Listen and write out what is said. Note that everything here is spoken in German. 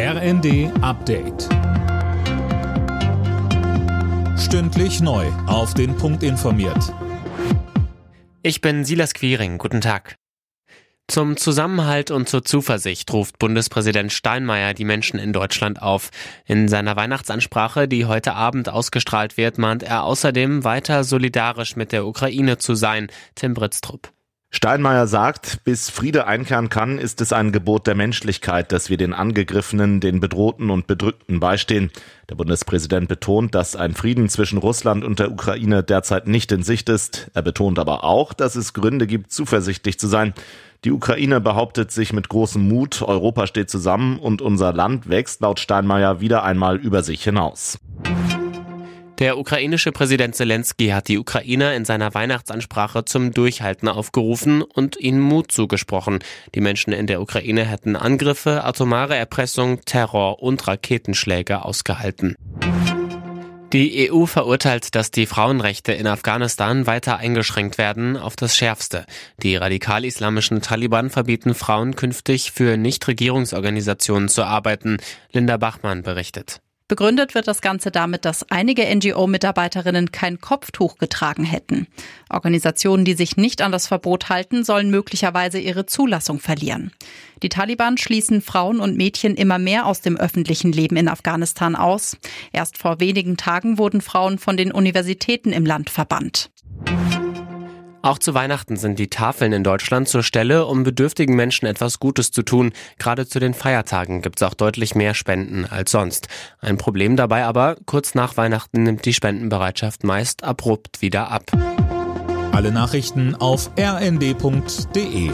RND Update. Stündlich neu. Auf den Punkt informiert. Ich bin Silas Quiring. Guten Tag. Zum Zusammenhalt und zur Zuversicht ruft Bundespräsident Steinmeier die Menschen in Deutschland auf. In seiner Weihnachtsansprache, die heute Abend ausgestrahlt wird, mahnt er außerdem weiter solidarisch mit der Ukraine zu sein. Tim Britztrup. Steinmeier sagt, bis Friede einkehren kann, ist es ein Gebot der Menschlichkeit, dass wir den Angegriffenen, den Bedrohten und Bedrückten beistehen. Der Bundespräsident betont, dass ein Frieden zwischen Russland und der Ukraine derzeit nicht in Sicht ist. Er betont aber auch, dass es Gründe gibt, zuversichtlich zu sein. Die Ukraine behauptet sich mit großem Mut, Europa steht zusammen und unser Land wächst laut Steinmeier wieder einmal über sich hinaus. Der ukrainische Präsident Zelensky hat die Ukrainer in seiner Weihnachtsansprache zum Durchhalten aufgerufen und ihnen Mut zugesprochen. Die Menschen in der Ukraine hätten Angriffe, atomare Erpressung, Terror und Raketenschläge ausgehalten. Die EU verurteilt, dass die Frauenrechte in Afghanistan weiter eingeschränkt werden, auf das Schärfste. Die radikal-islamischen Taliban verbieten Frauen künftig für Nichtregierungsorganisationen zu arbeiten. Linda Bachmann berichtet. Begründet wird das Ganze damit, dass einige NGO-Mitarbeiterinnen kein Kopftuch getragen hätten. Organisationen, die sich nicht an das Verbot halten, sollen möglicherweise ihre Zulassung verlieren. Die Taliban schließen Frauen und Mädchen immer mehr aus dem öffentlichen Leben in Afghanistan aus. Erst vor wenigen Tagen wurden Frauen von den Universitäten im Land verbannt. Auch zu Weihnachten sind die Tafeln in Deutschland zur Stelle, um bedürftigen Menschen etwas Gutes zu tun. Gerade zu den Feiertagen gibt es auch deutlich mehr Spenden als sonst. Ein Problem dabei aber, kurz nach Weihnachten nimmt die Spendenbereitschaft meist abrupt wieder ab. Alle Nachrichten auf rnd.de